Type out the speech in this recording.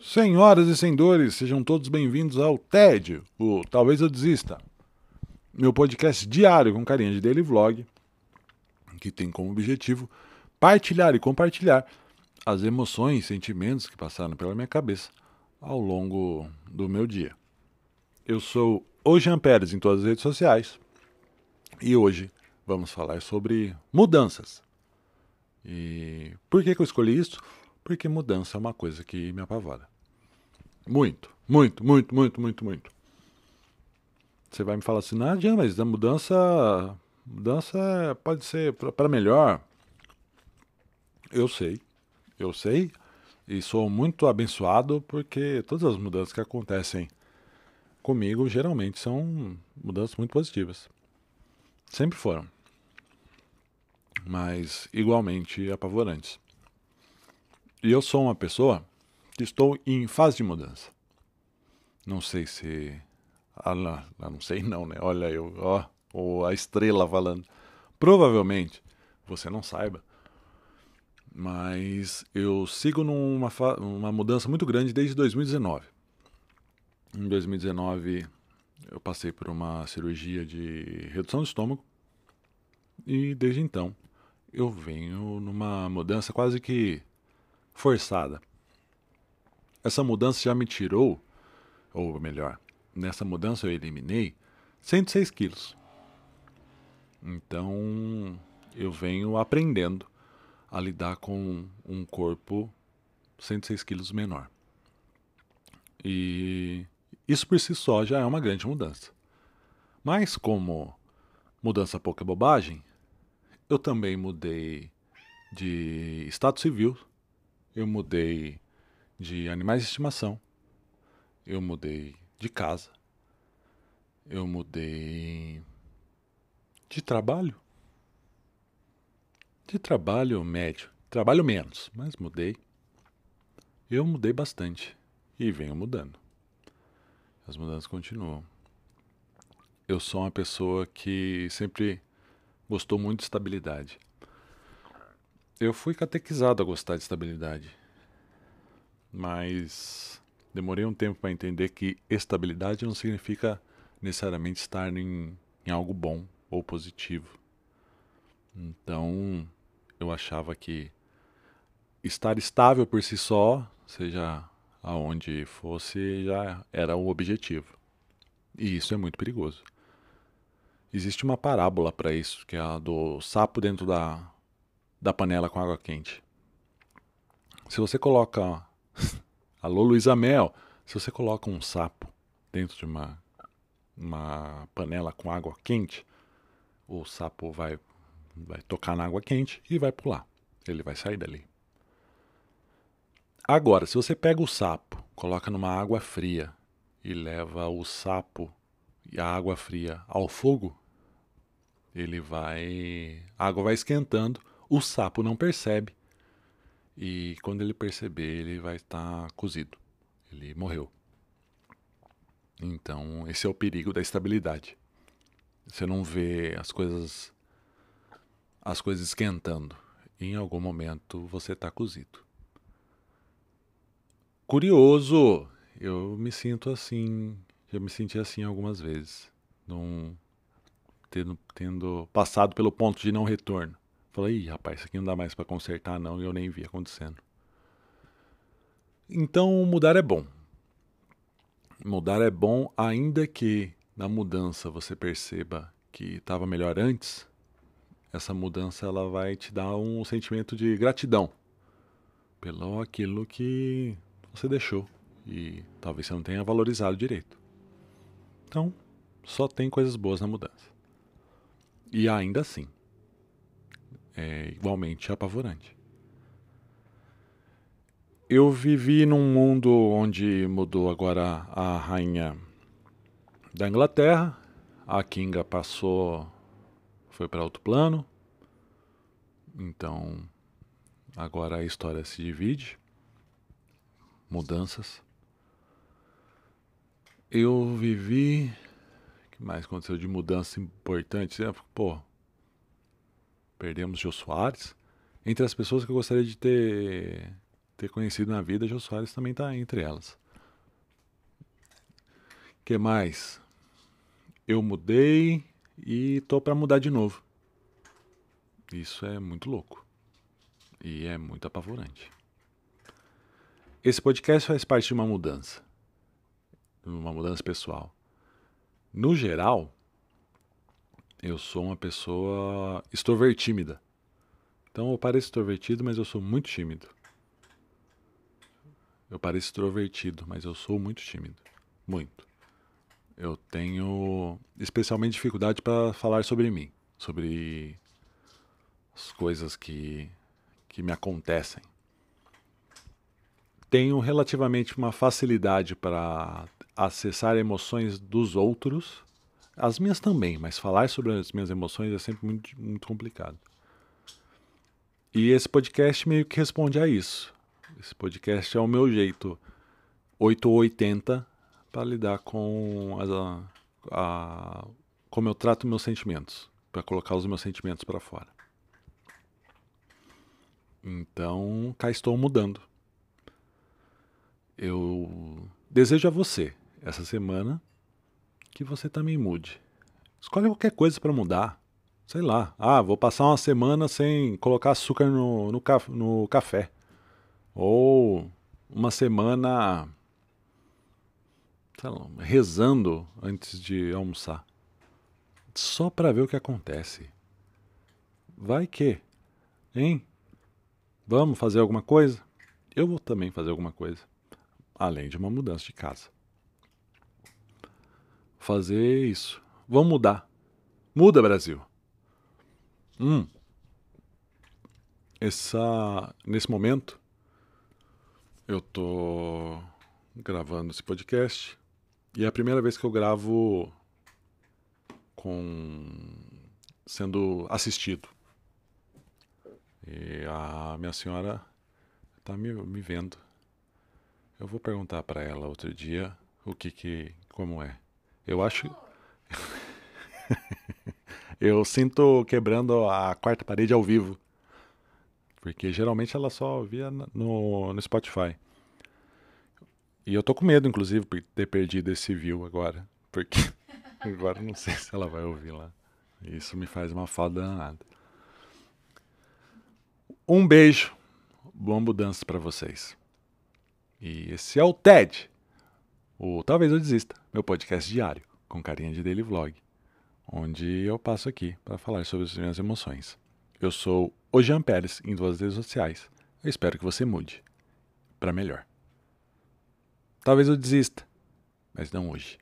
Senhoras e senhores, sejam todos bem-vindos ao TED, o Talvez Eu Desista, meu podcast diário com carinha de daily vlog, que tem como objetivo partilhar e compartilhar as emoções sentimentos que passaram pela minha cabeça ao longo do meu dia. Eu sou o Jean Pérez em todas as redes sociais e hoje vamos falar sobre mudanças. E por que, que eu escolhi isso? Porque mudança é uma coisa que me apavora. Muito, muito, muito, muito, muito, muito. Você vai me falar assim, não, adianta, mas a mudança, mudança pode ser para melhor. Eu sei, eu sei, e sou muito abençoado porque todas as mudanças que acontecem comigo geralmente são mudanças muito positivas. Sempre foram. Mas igualmente apavorantes. E eu sou uma pessoa que estou em fase de mudança. Não sei se. Ah, não, não sei não, né? Olha eu, ó, ou a estrela falando. Provavelmente você não saiba, mas eu sigo numa uma mudança muito grande desde 2019. Em 2019 eu passei por uma cirurgia de redução do estômago e desde então eu venho numa mudança quase que forçada. Essa mudança já me tirou, ou melhor, nessa mudança eu eliminei 106 quilos. Então eu venho aprendendo a lidar com um corpo 106 quilos menor. E isso por si só já é uma grande mudança. Mas como mudança pouca bobagem, eu também mudei de status civil eu mudei de animais de estimação, eu mudei de casa, eu mudei de trabalho. De trabalho médio, trabalho menos, mas mudei. Eu mudei bastante e venho mudando. As mudanças continuam. Eu sou uma pessoa que sempre gostou muito de estabilidade eu fui catequizado a gostar de estabilidade. Mas demorei um tempo para entender que estabilidade não significa necessariamente estar em, em algo bom ou positivo. Então, eu achava que estar estável por si só, seja aonde fosse, já era o objetivo. E isso é muito perigoso. Existe uma parábola para isso, que é a do sapo dentro da da panela com água quente. Se você coloca. Alô, Luísa Mel! Se você coloca um sapo dentro de uma, uma panela com água quente, o sapo vai, vai tocar na água quente e vai pular. Ele vai sair dali. Agora, se você pega o sapo, coloca numa água fria e leva o sapo e a água fria ao fogo, ele vai. A água vai esquentando o sapo não percebe e quando ele perceber, ele vai estar cozido. Ele morreu. Então, esse é o perigo da estabilidade. Você não vê as coisas as coisas esquentando. Em algum momento você está cozido. Curioso, eu me sinto assim, já me senti assim algumas vezes, num, tendo, tendo passado pelo ponto de não retorno. Falei, Ih, rapaz, isso aqui não dá mais para consertar não, e eu nem vi acontecendo. Então, mudar é bom. Mudar é bom, ainda que na mudança você perceba que estava melhor antes. Essa mudança ela vai te dar um sentimento de gratidão pelo aquilo que você deixou e talvez você não tenha valorizado direito. Então, só tem coisas boas na mudança. E ainda assim, é igualmente apavorante. Eu vivi num mundo onde mudou agora a rainha da Inglaterra, a Kinga passou, foi para outro plano, então agora a história se divide, mudanças. Eu vivi, o que mais aconteceu de mudança importante? Pô, Perdemos Jô Soares. Entre as pessoas que eu gostaria de ter ter conhecido na vida, Jô Soares também está entre elas. que mais? Eu mudei e tô para mudar de novo. Isso é muito louco. E é muito apavorante. Esse podcast faz parte de uma mudança. Uma mudança pessoal. No geral, eu sou uma pessoa extrovertímida. Então eu pareço extrovertido, mas eu sou muito tímido. Eu pareço extrovertido, mas eu sou muito tímido. Muito. Eu tenho especialmente dificuldade para falar sobre mim, sobre as coisas que, que me acontecem. Tenho relativamente uma facilidade para acessar emoções dos outros, as minhas também, mas falar sobre as minhas emoções é sempre muito, muito complicado. E esse podcast meio que responde a isso. Esse podcast é o meu jeito 8 ou 80 para lidar com a, a, como eu trato meus sentimentos, para colocar os meus sentimentos para fora. Então, cá estou mudando. Eu desejo a você essa semana que você também mude. Escolhe qualquer coisa para mudar. Sei lá. Ah, vou passar uma semana sem colocar açúcar no, no, no café. Ou uma semana lá, rezando antes de almoçar. Só para ver o que acontece. Vai que, hein? Vamos fazer alguma coisa? Eu vou também fazer alguma coisa além de uma mudança de casa. Fazer isso. Vamos mudar. Muda, Brasil. Hum. Essa, nesse momento, eu tô gravando esse podcast e é a primeira vez que eu gravo com sendo assistido. E a minha senhora está me, me vendo eu vou perguntar para ela outro dia o que que como é. Eu acho Eu sinto quebrando a quarta parede ao vivo. Porque geralmente ela só via no, no Spotify. E eu tô com medo, inclusive, por ter perdido esse view agora. Porque agora não sei se ela vai ouvir lá. Isso me faz uma falta danada. Um beijo. Boa mudança para vocês. E esse é o TED, o Talvez Eu Desista, meu podcast diário, com carinha de daily vlog, onde eu passo aqui para falar sobre as minhas emoções. Eu sou o Jean Pérez em duas redes sociais. Eu espero que você mude para melhor. Talvez eu desista, mas não hoje.